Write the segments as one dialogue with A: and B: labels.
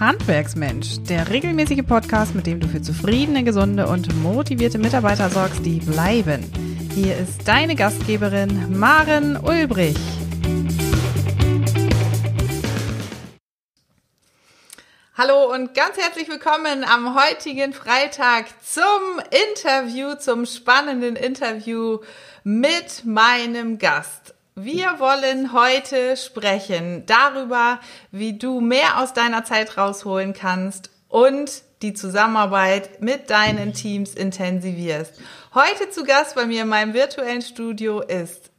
A: Handwerksmensch, der regelmäßige Podcast, mit dem du für zufriedene, gesunde und motivierte Mitarbeiter sorgst, die bleiben. Hier ist deine Gastgeberin Maren Ulbrich. Hallo und ganz herzlich willkommen am heutigen Freitag zum Interview, zum spannenden Interview mit meinem Gast. Wir wollen heute sprechen darüber, wie du mehr aus deiner Zeit rausholen kannst und die Zusammenarbeit mit deinen Teams intensivierst. Heute zu Gast bei mir in meinem virtuellen Studio ist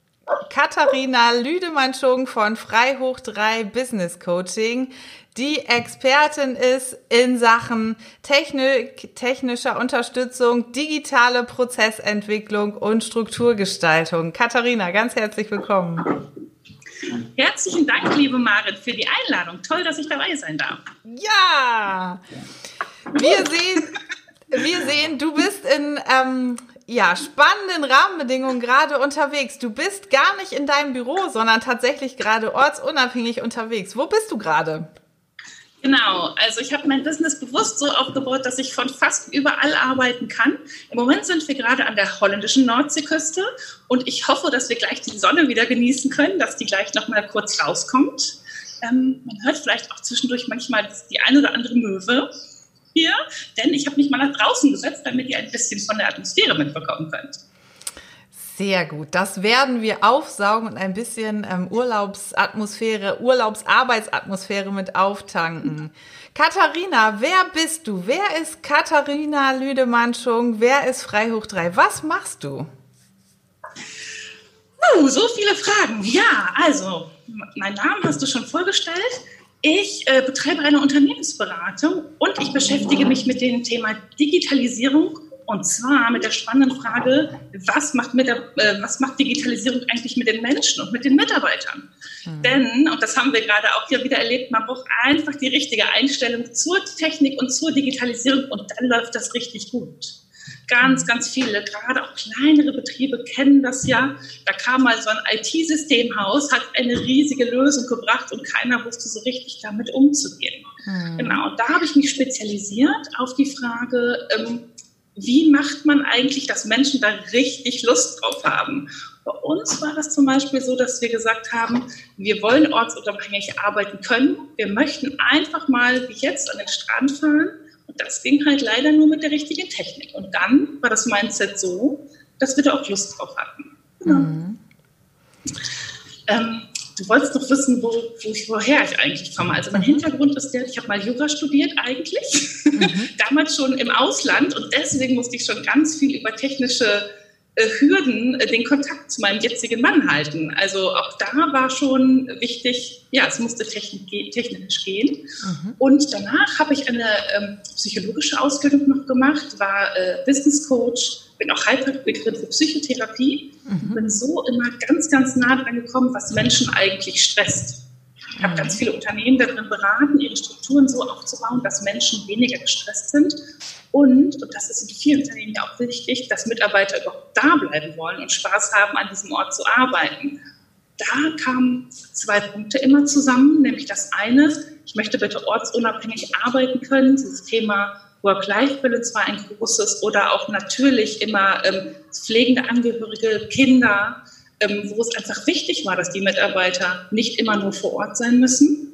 A: Katharina Lüdemann-Schung von Freihoch 3 Business Coaching die Expertin ist in Sachen Technik, technischer Unterstützung, digitale Prozessentwicklung und Strukturgestaltung. Katharina, ganz herzlich willkommen.
B: Herzlichen Dank, liebe Marit, für die Einladung. Toll, dass ich dabei sein darf.
A: Ja, wir sehen, wir sehen, du bist in ähm, ja, spannenden Rahmenbedingungen gerade unterwegs. Du bist gar nicht in deinem Büro, sondern tatsächlich gerade ortsunabhängig unterwegs. Wo bist du gerade?
B: Genau, also ich habe mein Business bewusst so aufgebaut, dass ich von fast überall arbeiten kann. Im Moment sind wir gerade an der holländischen Nordseeküste und ich hoffe, dass wir gleich die Sonne wieder genießen können, dass die gleich noch mal kurz rauskommt. Ähm, man hört vielleicht auch zwischendurch manchmal die eine oder andere Möwe hier, denn ich habe mich mal nach draußen gesetzt, damit ihr ein bisschen von der Atmosphäre mitbekommen könnt.
A: Sehr gut. Das werden wir aufsaugen und ein bisschen ähm, Urlaubsatmosphäre, Urlaubsarbeitsatmosphäre mit auftanken. Katharina, wer bist du? Wer ist Katharina Lüdemann-Schung? Wer ist Freihoch 3? Was machst du?
B: Uh, so viele Fragen. Ja, also, mein Namen hast du schon vorgestellt. Ich äh, betreibe eine Unternehmensberatung und ich beschäftige mich mit dem Thema Digitalisierung und zwar mit der spannenden Frage, was macht, mit der, äh, was macht Digitalisierung eigentlich mit den Menschen und mit den Mitarbeitern? Mhm. Denn, und das haben wir gerade auch hier wieder erlebt, man braucht einfach die richtige Einstellung zur Technik und zur Digitalisierung und dann läuft das richtig gut. Ganz, ganz viele, gerade auch kleinere Betriebe kennen das ja. Da kam mal so ein IT-Systemhaus, hat eine riesige Lösung gebracht und keiner wusste so richtig damit umzugehen. Mhm. Genau, da habe ich mich spezialisiert auf die Frage, ähm, wie macht man eigentlich, dass Menschen da richtig Lust drauf haben? Bei uns war das zum Beispiel so, dass wir gesagt haben, wir wollen ortsunabhängig arbeiten können. Wir möchten einfach mal wie jetzt an den Strand fahren. Das ging halt leider nur mit der richtigen Technik. Und dann war das Mindset so, dass wir da auch Lust drauf hatten. Genau. Mhm. Ähm, du wolltest doch wissen, wo, wo ich, woher ich eigentlich komme. Also mein mhm. Hintergrund ist der, ich habe mal Jura studiert eigentlich, mhm. damals schon im Ausland und deswegen musste ich schon ganz viel über technische Hürden äh, den Kontakt zu meinem jetzigen Mann halten. Also auch da war schon wichtig, ja, es musste technisch, technisch gehen. Mhm. Und danach habe ich eine ähm, psychologische Ausbildung noch gemacht, war äh, Business Coach, bin auch Heilpraktikerin für Psychotherapie mhm. bin so immer ganz, ganz nah dran gekommen, was Menschen eigentlich stresst. Ich habe ganz viele Unternehmen darin beraten, ihre Strukturen so aufzubauen, dass Menschen weniger gestresst sind. Und, und das ist in vielen Unternehmen ja auch wichtig, dass Mitarbeiter überhaupt da bleiben wollen und Spaß haben, an diesem Ort zu arbeiten. Da kamen zwei Punkte immer zusammen, nämlich das eine, ich möchte bitte ortsunabhängig arbeiten können, dieses Thema Work-Life-Balance war ein großes oder auch natürlich immer ähm, pflegende Angehörige, Kinder, wo es einfach wichtig war, dass die Mitarbeiter nicht immer nur vor Ort sein müssen.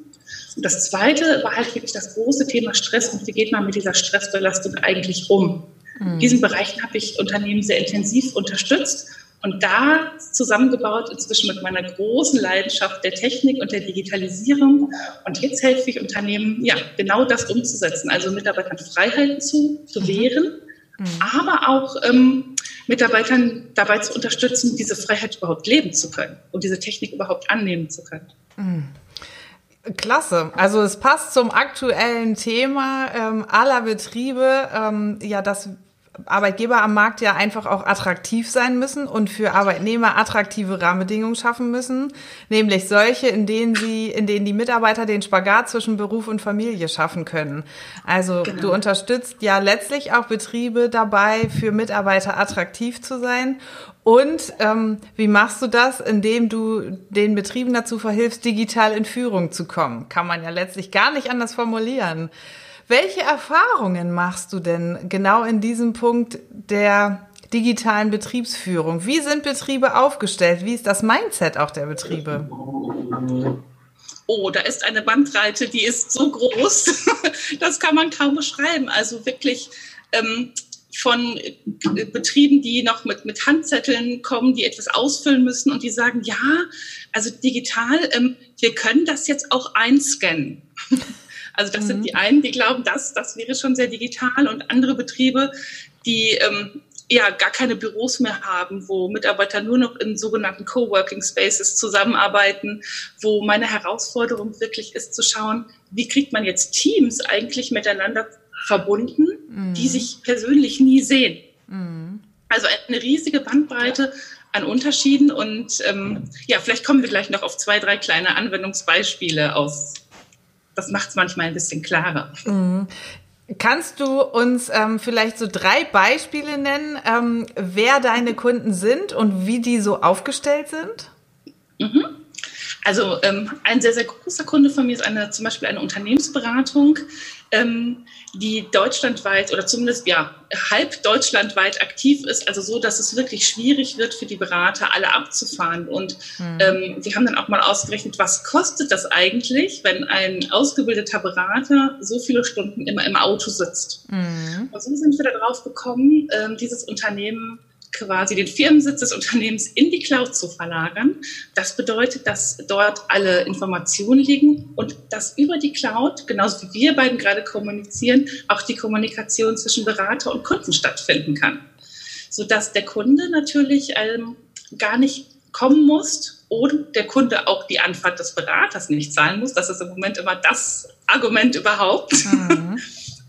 B: Und das Zweite war halt wirklich das große Thema Stress und wie geht man mit dieser Stressbelastung eigentlich um. Mhm. In diesen Bereichen habe ich Unternehmen sehr intensiv unterstützt und da zusammengebaut inzwischen mit meiner großen Leidenschaft der Technik und der Digitalisierung. Und jetzt helfe ich Unternehmen, ja, genau das umzusetzen, also Mitarbeitern Freiheiten zu gewähren, mhm. aber auch ähm, Mitarbeitern dabei zu unterstützen, diese Freiheit überhaupt leben zu können und diese Technik überhaupt annehmen zu können.
A: Mhm. Klasse. Also es passt zum aktuellen Thema ähm, aller Betriebe, ähm, ja, dass Arbeitgeber am Markt ja einfach auch attraktiv sein müssen und für Arbeitnehmer attraktive Rahmenbedingungen schaffen müssen, nämlich solche, in denen sie, in denen die Mitarbeiter den Spagat zwischen Beruf und Familie schaffen können. Also genau. du unterstützt ja letztlich auch Betriebe dabei, für Mitarbeiter attraktiv zu sein Und ähm, wie machst du das, indem du den Betrieben dazu verhilfst, digital in Führung zu kommen? Kann man ja letztlich gar nicht anders formulieren. Welche Erfahrungen machst du denn genau in diesem Punkt der digitalen Betriebsführung? Wie sind Betriebe aufgestellt? Wie ist das Mindset auch der Betriebe?
B: Oh, da ist eine Bandbreite, die ist so groß, das kann man kaum beschreiben. Also wirklich ähm, von Betrieben, die noch mit, mit Handzetteln kommen, die etwas ausfüllen müssen und die sagen, ja, also digital, ähm, wir können das jetzt auch einscannen. Also das mhm. sind die einen, die glauben, das, das wäre schon sehr digital und andere Betriebe, die ähm, ja gar keine Büros mehr haben, wo Mitarbeiter nur noch in sogenannten Coworking Spaces zusammenarbeiten, wo meine Herausforderung wirklich ist zu schauen, wie kriegt man jetzt Teams eigentlich miteinander verbunden, mhm. die sich persönlich nie sehen. Mhm. Also eine riesige Bandbreite an Unterschieden und ähm, ja, vielleicht kommen wir gleich noch auf zwei, drei kleine Anwendungsbeispiele aus das macht es manchmal ein bisschen klarer. Mhm.
A: Kannst du uns ähm, vielleicht so drei Beispiele nennen, ähm, wer deine Kunden sind und wie die so aufgestellt sind?
B: Mhm. Also ähm, ein sehr, sehr großer Kunde von mir ist eine, zum Beispiel eine Unternehmensberatung, ähm, die deutschlandweit oder zumindest ja halb deutschlandweit aktiv ist, also so, dass es wirklich schwierig wird für die Berater, alle abzufahren. Und mhm. ähm, wir haben dann auch mal ausgerechnet, was kostet das eigentlich, wenn ein ausgebildeter Berater so viele Stunden immer im Auto sitzt. Mhm. Und so sind wir darauf gekommen, ähm, dieses Unternehmen quasi den Firmensitz des Unternehmens in die Cloud zu verlagern. Das bedeutet, dass dort alle Informationen liegen und dass über die Cloud, genauso wie wir beiden gerade kommunizieren, auch die Kommunikation zwischen Berater und Kunden stattfinden kann. Sodass der Kunde natürlich ähm, gar nicht kommen muss und der Kunde auch die Anfahrt des Beraters nicht zahlen muss. Das ist im Moment immer das Argument überhaupt. Mhm.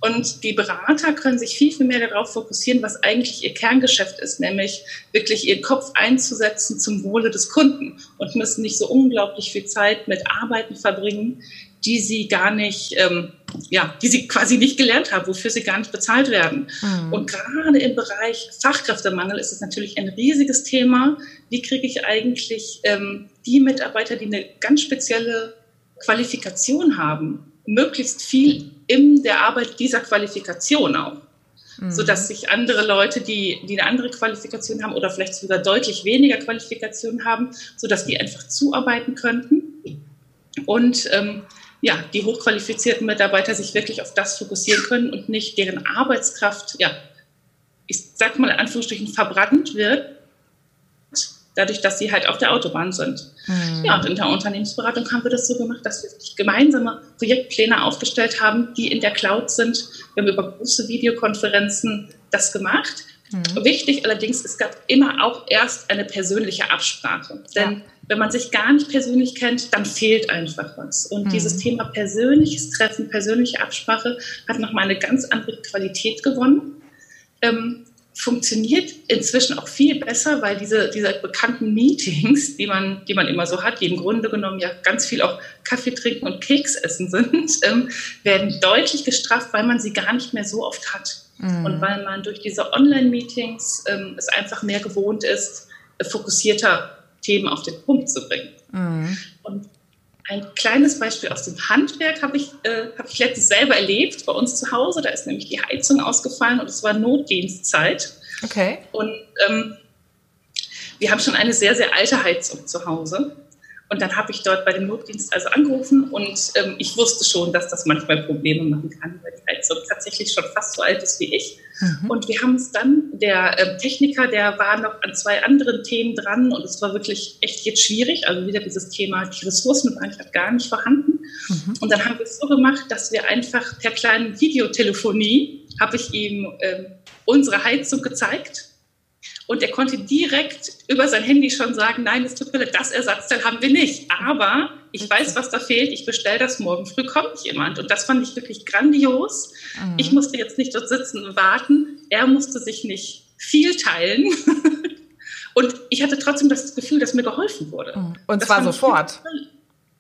B: Und die Berater können sich viel, viel mehr darauf fokussieren, was eigentlich ihr Kerngeschäft ist, nämlich wirklich ihren Kopf einzusetzen zum Wohle des Kunden und müssen nicht so unglaublich viel Zeit mit Arbeiten verbringen, die sie gar nicht, ähm, ja, die sie quasi nicht gelernt haben, wofür sie gar nicht bezahlt werden. Mhm. Und gerade im Bereich Fachkräftemangel ist es natürlich ein riesiges Thema. Wie kriege ich eigentlich ähm, die Mitarbeiter, die eine ganz spezielle Qualifikation haben, möglichst viel in der Arbeit dieser Qualifikation auch. Mhm. Sodass sich andere Leute, die, die eine andere Qualifikation haben oder vielleicht sogar deutlich weniger Qualifikation haben, sodass die einfach zuarbeiten könnten. Und ähm, ja, die hochqualifizierten Mitarbeiter sich wirklich auf das fokussieren können und nicht deren Arbeitskraft, ja, ich sag mal in Anführungsstrichen, verbrannt wird, dadurch, dass sie halt auf der Autobahn sind. Mhm. Ja, und in der Unternehmensberatung haben wir das so gemacht, dass wir gemeinsame Projektpläne aufgestellt haben, die in der Cloud sind. Wir haben über große Videokonferenzen das gemacht. Mhm. Wichtig allerdings, es gab immer auch erst eine persönliche Absprache. Denn ja. wenn man sich gar nicht persönlich kennt, dann fehlt einfach was. Und mhm. dieses Thema persönliches Treffen, persönliche Absprache hat nochmal eine ganz andere Qualität gewonnen. Ähm, funktioniert inzwischen auch viel besser, weil diese, diese bekannten Meetings, die man, die man immer so hat, die im Grunde genommen ja ganz viel auch Kaffee trinken und Keks essen sind, ähm, werden deutlich gestraft, weil man sie gar nicht mehr so oft hat. Mhm. Und weil man durch diese Online-Meetings ähm, es einfach mehr gewohnt ist, fokussierter Themen auf den Punkt zu bringen. Mhm. Und ein kleines Beispiel aus dem Handwerk habe ich, äh, hab ich letztens selber erlebt bei uns zu Hause. Da ist nämlich die Heizung ausgefallen und es war Notdienstzeit.
A: Okay.
B: Und ähm, wir haben schon eine sehr, sehr alte Heizung zu Hause. Und dann habe ich dort bei dem Notdienst also angerufen und ähm, ich wusste schon, dass das manchmal Probleme machen kann, weil die Heizung tatsächlich schon fast so alt ist wie ich. Mhm. Und wir haben es dann, der äh, Techniker, der war noch an zwei anderen Themen dran und es war wirklich echt jetzt schwierig. Also wieder dieses Thema, die Ressourcen waren einfach gar nicht vorhanden. Mhm. Und dann haben wir es so gemacht, dass wir einfach per kleinen Videotelefonie, habe ich ihm äh, unsere Heizung gezeigt und er konnte direkt über sein Handy schon sagen, nein, es tut mir leid, das Ersatzteil haben wir nicht. Aber ich weiß, was da fehlt. Ich bestelle das morgen früh, kommt jemand. Und das fand ich wirklich grandios. Mhm. Ich musste jetzt nicht dort sitzen und warten. Er musste sich nicht viel teilen. und ich hatte trotzdem das Gefühl, dass mir geholfen wurde.
A: Mhm. Und zwar sofort.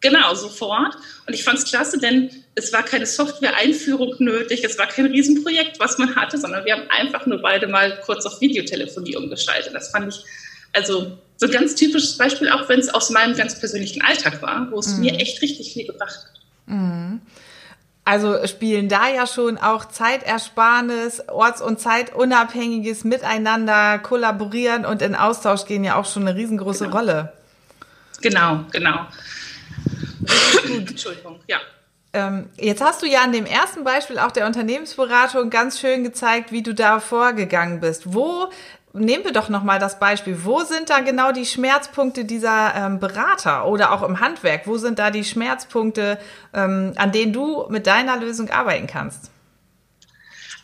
B: Genau, sofort. Und ich fand es klasse, denn es war keine Software-Einführung nötig, es war kein Riesenprojekt, was man hatte, sondern wir haben einfach nur beide mal kurz auf Videotelefonie umgeschaltet. Das fand ich Also so ein ganz typisches Beispiel, auch wenn es aus meinem ganz persönlichen Alltag war, wo es mhm. mir echt richtig viel gebracht hat. Mhm.
A: Also spielen da ja schon auch Zeitersparnis, orts- und zeitunabhängiges Miteinander kollaborieren und in Austausch gehen ja auch schon eine riesengroße
B: genau.
A: Rolle.
B: Genau, genau. Entschuldigung, ja.
A: Ähm, jetzt hast du ja an dem ersten Beispiel auch der Unternehmensberatung ganz schön gezeigt, wie du da vorgegangen bist. Wo nehmen wir doch noch mal das Beispiel. Wo sind da genau die Schmerzpunkte dieser ähm, Berater oder auch im Handwerk? Wo sind da die Schmerzpunkte, ähm, an denen du mit deiner Lösung arbeiten kannst?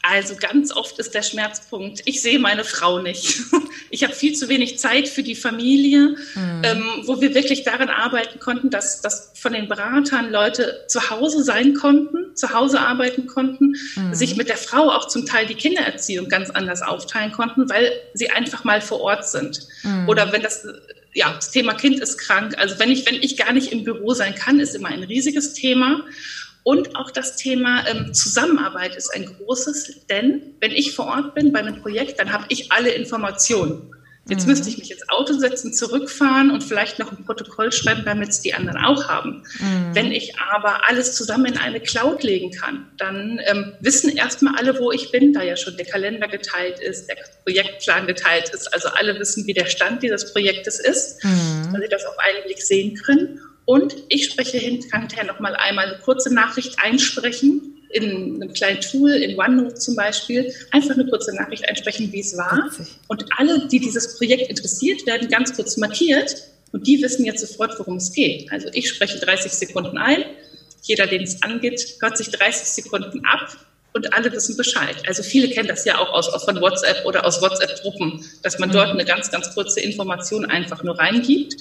B: Also ganz oft ist der Schmerzpunkt, ich sehe meine Frau nicht. Ich habe viel zu wenig Zeit für die Familie, mhm. ähm, wo wir wirklich daran arbeiten konnten, dass, dass von den Beratern Leute zu Hause sein konnten, zu Hause arbeiten konnten, mhm. sich mit der Frau auch zum Teil die Kindererziehung ganz anders aufteilen konnten, weil sie einfach mal vor Ort sind. Mhm. Oder wenn das ja, das Thema Kind ist krank. Also wenn ich, wenn ich gar nicht im Büro sein kann, ist immer ein riesiges Thema. Und auch das Thema ähm, Zusammenarbeit ist ein großes, denn wenn ich vor Ort bin bei einem Projekt, dann habe ich alle Informationen. Jetzt mhm. müsste ich mich ins Auto setzen, zurückfahren und vielleicht noch ein Protokoll schreiben, damit es die anderen auch haben. Mhm. Wenn ich aber alles zusammen in eine Cloud legen kann, dann ähm, wissen erstmal alle, wo ich bin, da ja schon der Kalender geteilt ist, der Projektplan geteilt ist. Also alle wissen, wie der Stand dieses Projektes ist, mhm. dass sie das auf einen Blick sehen können. Und ich spreche hinterher noch mal einmal eine kurze Nachricht einsprechen in einem kleinen Tool, in OneNote zum Beispiel, einfach eine kurze Nachricht einsprechen, wie es war. Und alle, die dieses Projekt interessiert, werden ganz kurz markiert und die wissen jetzt sofort, worum es geht. Also ich spreche 30 Sekunden ein, jeder, den es angeht, hört sich 30 Sekunden ab und alle wissen Bescheid. Also viele kennen das ja auch aus, aus von WhatsApp oder aus WhatsApp-Gruppen, dass man dort mhm. eine ganz, ganz kurze Information einfach nur reingibt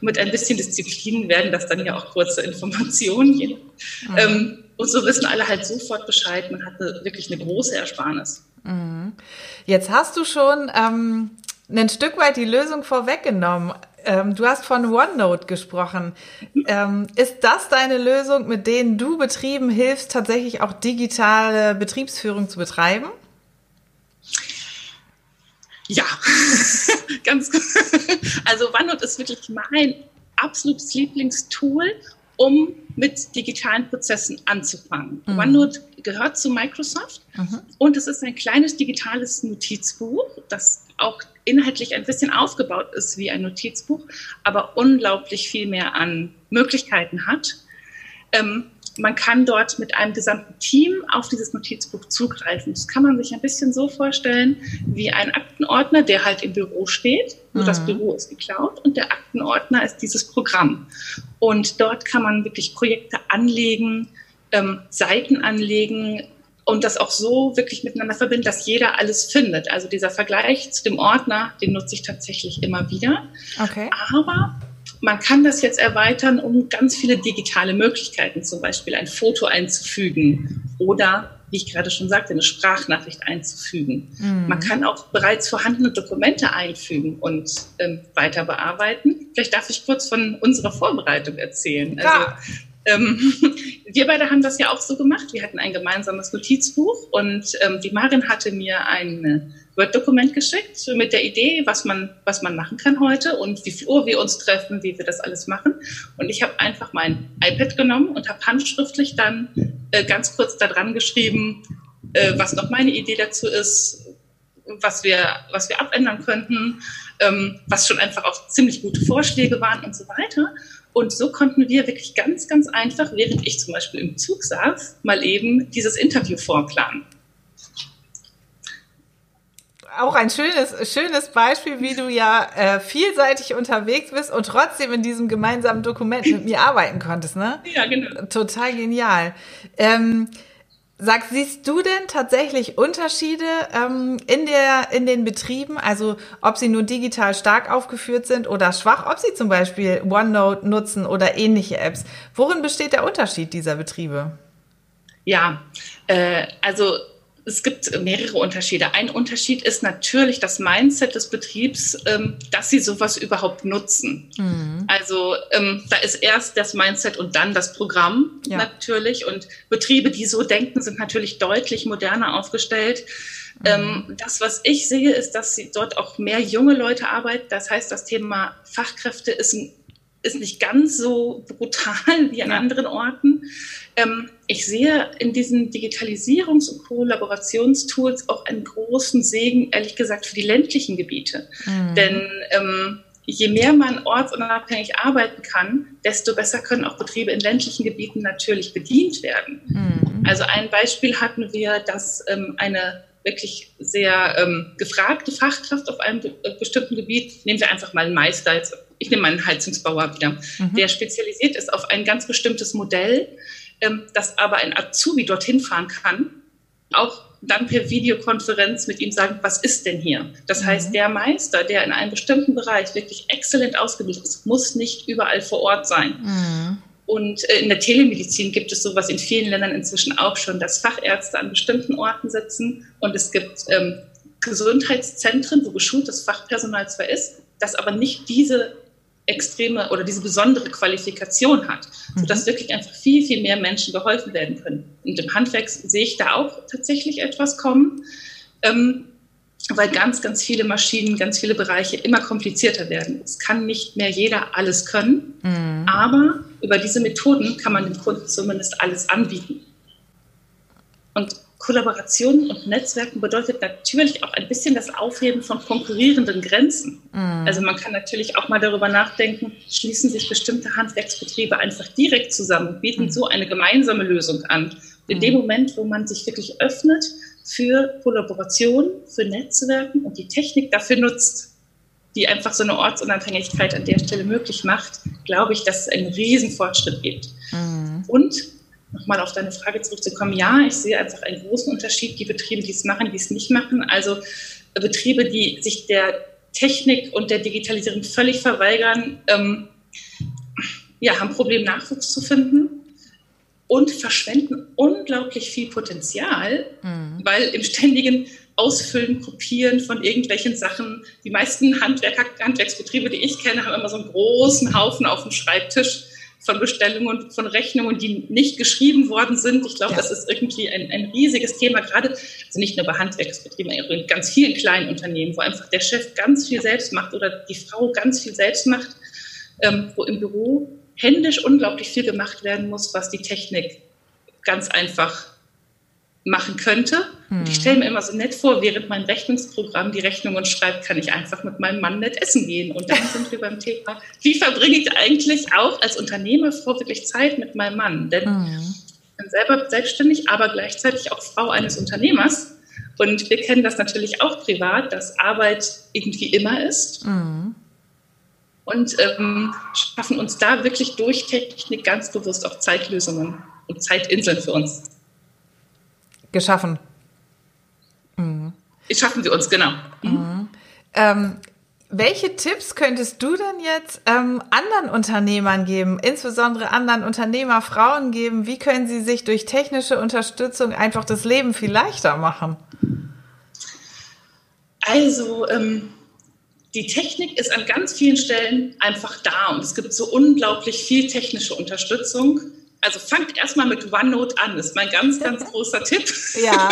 B: mit ein bisschen Disziplin werden das dann ja auch kurze Informationen. Mhm. Ähm, und so wissen alle halt sofort Bescheid. Man hat eine, wirklich eine große Ersparnis.
A: Mhm. Jetzt hast du schon ähm, ein Stück weit die Lösung vorweggenommen. Ähm, du hast von OneNote gesprochen. Ähm, ist das deine Lösung, mit denen du Betrieben hilfst, tatsächlich auch digitale Betriebsführung zu betreiben?
B: Ja, ganz gut. Also OneNote ist wirklich mein absolutes Lieblingstool, um mit digitalen Prozessen anzufangen. Mhm. OneNote gehört zu Microsoft mhm. und es ist ein kleines digitales Notizbuch, das auch inhaltlich ein bisschen aufgebaut ist wie ein Notizbuch, aber unglaublich viel mehr an Möglichkeiten hat. Ähm, man kann dort mit einem gesamten Team auf dieses Notizbuch zugreifen. Das kann man sich ein bisschen so vorstellen wie ein Aktenordner, der halt im Büro steht. Nur mhm. das Büro ist geklaut und der Aktenordner ist dieses Programm. Und dort kann man wirklich Projekte anlegen, ähm, Seiten anlegen, und das auch so wirklich miteinander verbinden, dass jeder alles findet. Also dieser Vergleich zu dem Ordner, den nutze ich tatsächlich immer wieder. Okay. Aber man kann das jetzt erweitern um ganz viele digitale Möglichkeiten, zum Beispiel ein Foto einzufügen oder, wie ich gerade schon sagte, eine Sprachnachricht einzufügen. Mhm. Man kann auch bereits vorhandene Dokumente einfügen und ähm, weiter bearbeiten. Vielleicht darf ich kurz von unserer Vorbereitung erzählen.
A: Ja. Also,
B: ähm, wir beide haben das ja auch so gemacht. Wir hatten ein gemeinsames Notizbuch und ähm, die Marin hatte mir ein Word-Dokument geschickt mit der Idee, was man, was man machen kann heute und wie viel Uhr wir uns treffen, wie wir das alles machen. Und ich habe einfach mein iPad genommen und habe handschriftlich dann äh, ganz kurz da dran geschrieben, äh, was noch meine Idee dazu ist, was wir, was wir abändern könnten, ähm, was schon einfach auch ziemlich gute Vorschläge waren und so weiter. Und so konnten wir wirklich ganz, ganz einfach, während ich zum Beispiel im Zug saß, mal eben dieses Interview vorplanen.
A: Auch ein schönes, schönes Beispiel, wie du ja äh, vielseitig unterwegs bist und trotzdem in diesem gemeinsamen Dokument mit mir arbeiten konntest, ne?
B: Ja, genau.
A: Total genial. Ähm, Sag, siehst du denn tatsächlich Unterschiede ähm, in, der, in den Betrieben, also ob sie nur digital stark aufgeführt sind oder schwach, ob sie zum Beispiel OneNote nutzen oder ähnliche Apps? Worin besteht der Unterschied dieser Betriebe?
B: Ja, äh, also es gibt mehrere Unterschiede. Ein Unterschied ist natürlich das Mindset des Betriebs, ähm, dass sie sowas überhaupt nutzen. Mhm. Also ähm, da ist erst das Mindset und dann das Programm ja. natürlich. Und Betriebe, die so denken, sind natürlich deutlich moderner aufgestellt. Mhm. Ähm, das, was ich sehe, ist, dass sie dort auch mehr junge Leute arbeiten. Das heißt, das Thema Fachkräfte ist ein ist nicht ganz so brutal wie an anderen Orten. Ähm, ich sehe in diesen Digitalisierungs- und Kollaborationstools auch einen großen Segen, ehrlich gesagt, für die ländlichen Gebiete. Mhm. Denn ähm, je mehr man ortsunabhängig arbeiten kann, desto besser können auch Betriebe in ländlichen Gebieten natürlich bedient werden. Mhm. Also ein Beispiel hatten wir, dass ähm, eine wirklich sehr ähm, gefragte Fachkraft auf einem bestimmten Gebiet, nehmen wir einfach mal einen Meister, jetzt, ich nehme mal einen Heizungsbauer wieder, mhm. der spezialisiert ist auf ein ganz bestimmtes Modell, ähm, dass aber ein Azubi dorthin fahren kann, auch dann per Videokonferenz mit ihm sagen, was ist denn hier? Das mhm. heißt, der Meister, der in einem bestimmten Bereich wirklich exzellent ausgebildet ist, muss nicht überall vor Ort sein. Mhm. Und äh, in der Telemedizin gibt es sowas in vielen Ländern inzwischen auch schon, dass Fachärzte an bestimmten Orten sitzen und es gibt ähm, Gesundheitszentren, wo geschultes Fachpersonal zwar ist, das aber nicht diese extreme oder diese besondere Qualifikation hat, sodass mhm. wirklich einfach viel, viel mehr Menschen geholfen werden können. Und im Handwerk sehe ich da auch tatsächlich etwas kommen. Ähm, weil ganz, ganz viele Maschinen, ganz viele Bereiche immer komplizierter werden. Es kann nicht mehr jeder alles können, mhm. aber über diese Methoden kann man dem Kunden zumindest alles anbieten. Und Kollaboration und Netzwerken bedeutet natürlich auch ein bisschen das Aufheben von konkurrierenden Grenzen. Mhm. Also man kann natürlich auch mal darüber nachdenken, schließen sich bestimmte Handwerksbetriebe einfach direkt zusammen und bieten mhm. so eine gemeinsame Lösung an. in mhm. dem Moment, wo man sich wirklich öffnet für Kollaboration, für Netzwerken und die Technik dafür nutzt, die einfach so eine Ortsunabhängigkeit an der Stelle möglich macht, glaube ich, dass es einen riesen Fortschritt gibt. Mhm. Und nochmal auf deine Frage zurückzukommen, ja, ich sehe einfach einen großen Unterschied, die Betriebe, die es machen, die es nicht machen. Also Betriebe, die sich der Technik und der Digitalisierung völlig verweigern, ähm, ja, haben Probleme, Nachwuchs zu finden und verschwenden unglaublich viel Potenzial, mhm. weil im ständigen Ausfüllen, Kopieren von irgendwelchen Sachen, die meisten Handwerker, Handwerksbetriebe, die ich kenne, haben immer so einen großen Haufen auf dem Schreibtisch von Bestellungen und von Rechnungen, die nicht geschrieben worden sind. Ich glaube, ja. das ist irgendwie ein, ein riesiges Thema, gerade also nicht nur bei Handwerksbetrieben, sondern in ganz vielen kleinen Unternehmen, wo einfach der Chef ganz viel selbst macht oder die Frau ganz viel selbst macht, ähm, wo im Büro händisch unglaublich viel gemacht werden muss, was die Technik ganz einfach machen könnte. Hm. ich stelle mir immer so nett vor, während mein Rechnungsprogramm die Rechnungen schreibt, kann ich einfach mit meinem Mann nett essen gehen. Und dann sind wir beim Thema, wie verbringe ich eigentlich auch als Unternehmerfrau wirklich Zeit mit meinem Mann? Denn hm. ich bin selber selbstständig, aber gleichzeitig auch Frau eines Unternehmers. Und wir kennen das natürlich auch privat, dass Arbeit irgendwie immer ist. Mhm und ähm, schaffen uns da wirklich durch Technik ganz bewusst auch Zeitlösungen und Zeitinseln für uns.
A: Geschaffen.
B: Mhm. Schaffen wir uns, genau. Mhm.
A: mhm. Ähm, welche Tipps könntest du denn jetzt ähm, anderen Unternehmern geben, insbesondere anderen Unternehmerfrauen geben? Wie können sie sich durch technische Unterstützung einfach das Leben viel leichter machen?
B: Also, ähm, die Technik ist an ganz vielen Stellen einfach da und es gibt so unglaublich viel technische Unterstützung. Also fangt erstmal mit OneNote an, das ist mein ganz, ganz großer Tipp. Ja.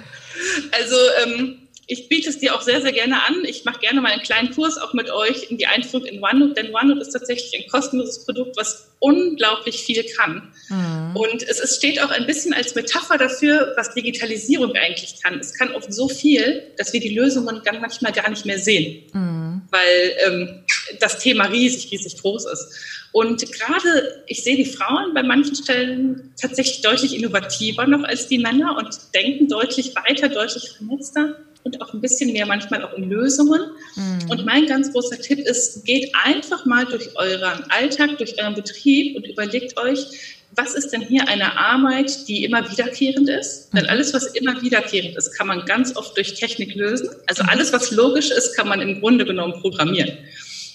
B: also ähm, ich biete es dir auch sehr, sehr gerne an. Ich mache gerne mal einen kleinen Kurs auch mit euch in die Einführung in OneNote, denn OneNote ist tatsächlich ein kostenloses Produkt, was unglaublich viel kann. Mhm. Und es, es steht auch ein bisschen als Metapher dafür, was Digitalisierung eigentlich kann. Es kann oft so viel, dass wir die Lösungen dann manchmal gar nicht mehr sehen, mhm. weil ähm, das Thema riesig, riesig groß ist. Und gerade, ich sehe die Frauen bei manchen Stellen tatsächlich deutlich innovativer noch als die Männer und denken deutlich weiter, deutlich vernetzter und auch ein bisschen mehr manchmal auch in Lösungen. Mhm. Und mein ganz großer Tipp ist, geht einfach mal durch euren Alltag, durch euren Betrieb und überlegt euch, was ist denn hier eine Arbeit, die immer wiederkehrend ist? Mhm. Denn alles, was immer wiederkehrend ist, kann man ganz oft durch Technik lösen. Also mhm. alles, was logisch ist, kann man im Grunde genommen programmieren.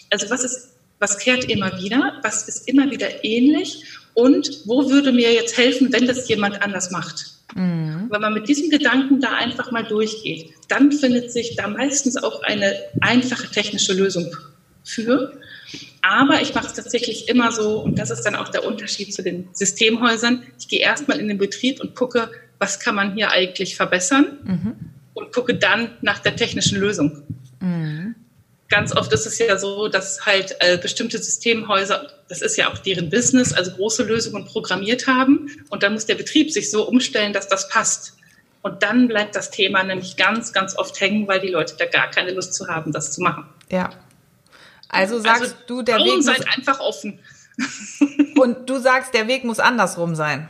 B: Also was ist, was kehrt immer wieder? Was ist immer wieder ähnlich? Und wo würde mir jetzt helfen, wenn das jemand anders macht? Mhm. Wenn man mit diesem Gedanken da einfach mal durchgeht, dann findet sich da meistens auch eine einfache technische Lösung für. Aber ich mache es tatsächlich immer so, und das ist dann auch der Unterschied zu den Systemhäusern. Ich gehe erstmal in den Betrieb und gucke, was kann man hier eigentlich verbessern mhm. und gucke dann nach der technischen Lösung. Mhm. Ganz oft ist es ja so, dass halt äh, bestimmte Systemhäuser, das ist ja auch deren Business, also große Lösungen programmiert haben und dann muss der Betrieb sich so umstellen, dass das passt. Und dann bleibt das Thema nämlich ganz, ganz oft hängen, weil die Leute da gar keine Lust zu haben, das zu machen.
A: Ja. Also sagst also, du, der Weg muss
B: seid einfach offen.
A: Und du sagst, der Weg muss andersrum sein.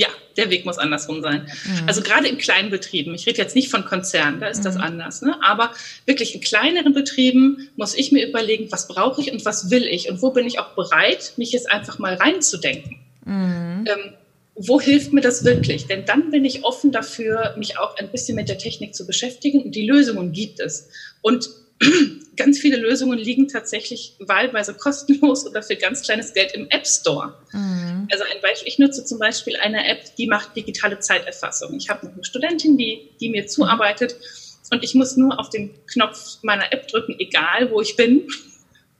B: Ja, der Weg muss andersrum sein. Mhm. Also gerade in kleinen Betrieben, ich rede jetzt nicht von Konzernen, da ist mhm. das anders, ne? aber wirklich in kleineren Betrieben muss ich mir überlegen, was brauche ich und was will ich und wo bin ich auch bereit, mich jetzt einfach mal reinzudenken. Mhm. Ähm, wo hilft mir das wirklich? Denn dann bin ich offen dafür, mich auch ein bisschen mit der Technik zu beschäftigen und die Lösungen gibt es. Und ganz viele Lösungen liegen tatsächlich wahlweise kostenlos oder für ganz kleines Geld im App Store. Mhm. Also ein Beispiel, ich nutze zum Beispiel eine App, die macht digitale Zeiterfassung. Ich habe noch eine Studentin, die, die mir zuarbeitet und ich muss nur auf den Knopf meiner App drücken, egal wo ich bin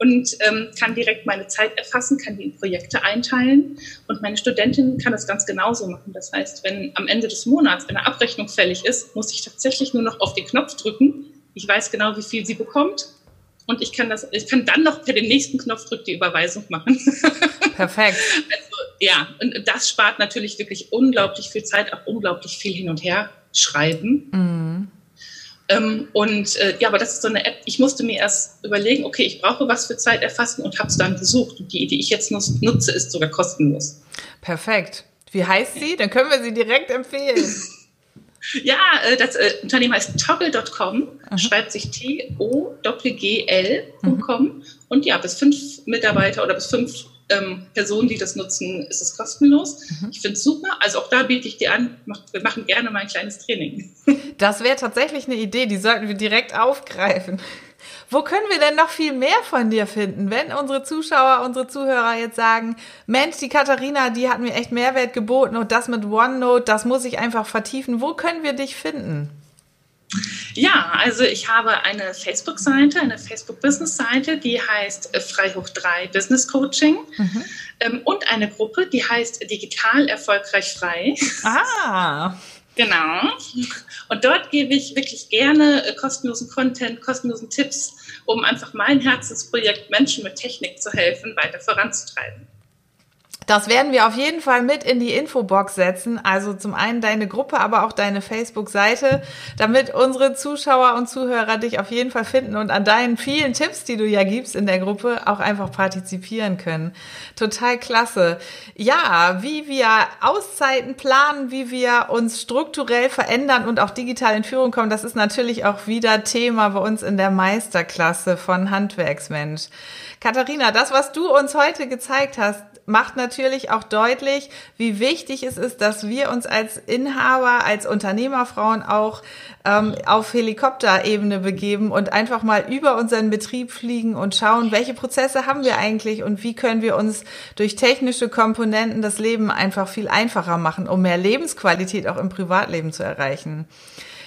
B: und ähm, kann direkt meine Zeit erfassen, kann die in Projekte einteilen und meine Studentin kann das ganz genauso machen. Das heißt, wenn am Ende des Monats eine Abrechnung fällig ist, muss ich tatsächlich nur noch auf den Knopf drücken. Ich weiß genau, wie viel sie bekommt und ich kann das, ich kann dann noch per dem nächsten Knopfdruck die Überweisung machen.
A: Perfekt.
B: Also, ja, und das spart natürlich wirklich unglaublich viel Zeit, auch unglaublich viel hin und her schreiben. Mhm. Ähm, und äh, ja, aber das ist so eine App, ich musste mir erst überlegen, okay, ich brauche was für Zeiterfassen und habe es dann gesucht. Und die, die ich jetzt nutze, ist sogar kostenlos.
A: Perfekt. Wie heißt sie? Dann können wir sie direkt empfehlen.
B: Ja, äh, das äh, Unternehmen heißt toggle.com, schreibt sich T-O-G-L.com. Mhm. Und ja, bis fünf Mitarbeiter oder bis fünf ähm, Personen, die das nutzen, ist es kostenlos. Mhm. Ich finde es super. Also auch da biete ich dir an, wir machen gerne mal ein kleines Training.
A: Das wäre tatsächlich eine Idee, die sollten wir direkt aufgreifen. Wo können wir denn noch viel mehr von dir finden, wenn unsere Zuschauer, unsere Zuhörer jetzt sagen, Mensch, die Katharina, die hat mir echt Mehrwert geboten und das mit OneNote, das muss ich einfach vertiefen. Wo können wir dich finden?
B: Ja, also ich habe eine Facebook-Seite, eine Facebook-Business-Seite, die heißt äh, Frei hoch 3 Business Coaching mhm. ähm, und eine Gruppe, die heißt Digital erfolgreich frei.
A: Ah.
B: Genau. Und dort gebe ich wirklich gerne äh, kostenlosen Content, kostenlosen Tipps, um einfach mein Herzensprojekt Menschen mit Technik zu helfen, weiter voranzutreiben.
A: Das werden wir auf jeden Fall mit in die Infobox setzen. Also zum einen deine Gruppe, aber auch deine Facebook-Seite, damit unsere Zuschauer und Zuhörer dich auf jeden Fall finden und an deinen vielen Tipps, die du ja gibst in der Gruppe, auch einfach partizipieren können. Total klasse. Ja, wie wir Auszeiten planen, wie wir uns strukturell verändern und auch digital in Führung kommen, das ist natürlich auch wieder Thema bei uns in der Meisterklasse von Handwerksmensch. Katharina, das, was du uns heute gezeigt hast, macht natürlich auch deutlich, wie wichtig es ist, dass wir uns als Inhaber, als Unternehmerfrauen auch ähm, auf Helikopterebene begeben und einfach mal über unseren Betrieb fliegen und schauen, welche Prozesse haben wir eigentlich und wie können wir uns durch technische Komponenten das Leben einfach viel einfacher machen, um mehr Lebensqualität auch im Privatleben zu erreichen.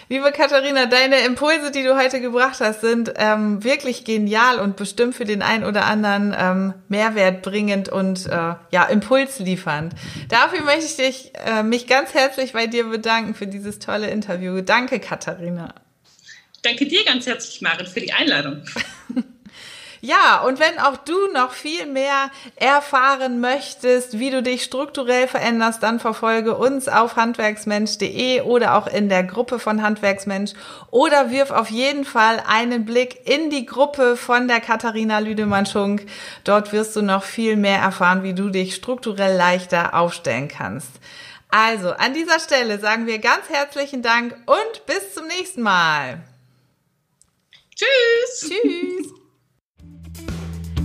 A: Liebe Katharina, deine Impulse, die du heute gebracht hast, sind ähm, wirklich genial und bestimmt für den einen oder anderen ähm, Mehrwert bringend und äh, ja impulsliefernd. Dafür möchte ich dich, äh, mich ganz herzlich bei dir bedanken für dieses tolle Interview. Danke, Katharina.
B: Danke dir ganz herzlich, Marin, für die Einladung.
A: Ja, und wenn auch du noch viel mehr erfahren möchtest, wie du dich strukturell veränderst, dann verfolge uns auf handwerksmensch.de oder auch in der Gruppe von Handwerksmensch oder wirf auf jeden Fall einen Blick in die Gruppe von der Katharina Lüdemann-Schunk. Dort wirst du noch viel mehr erfahren, wie du dich strukturell leichter aufstellen kannst. Also, an dieser Stelle sagen wir ganz herzlichen Dank und bis zum nächsten Mal.
B: Tschüss.
A: Tschüss.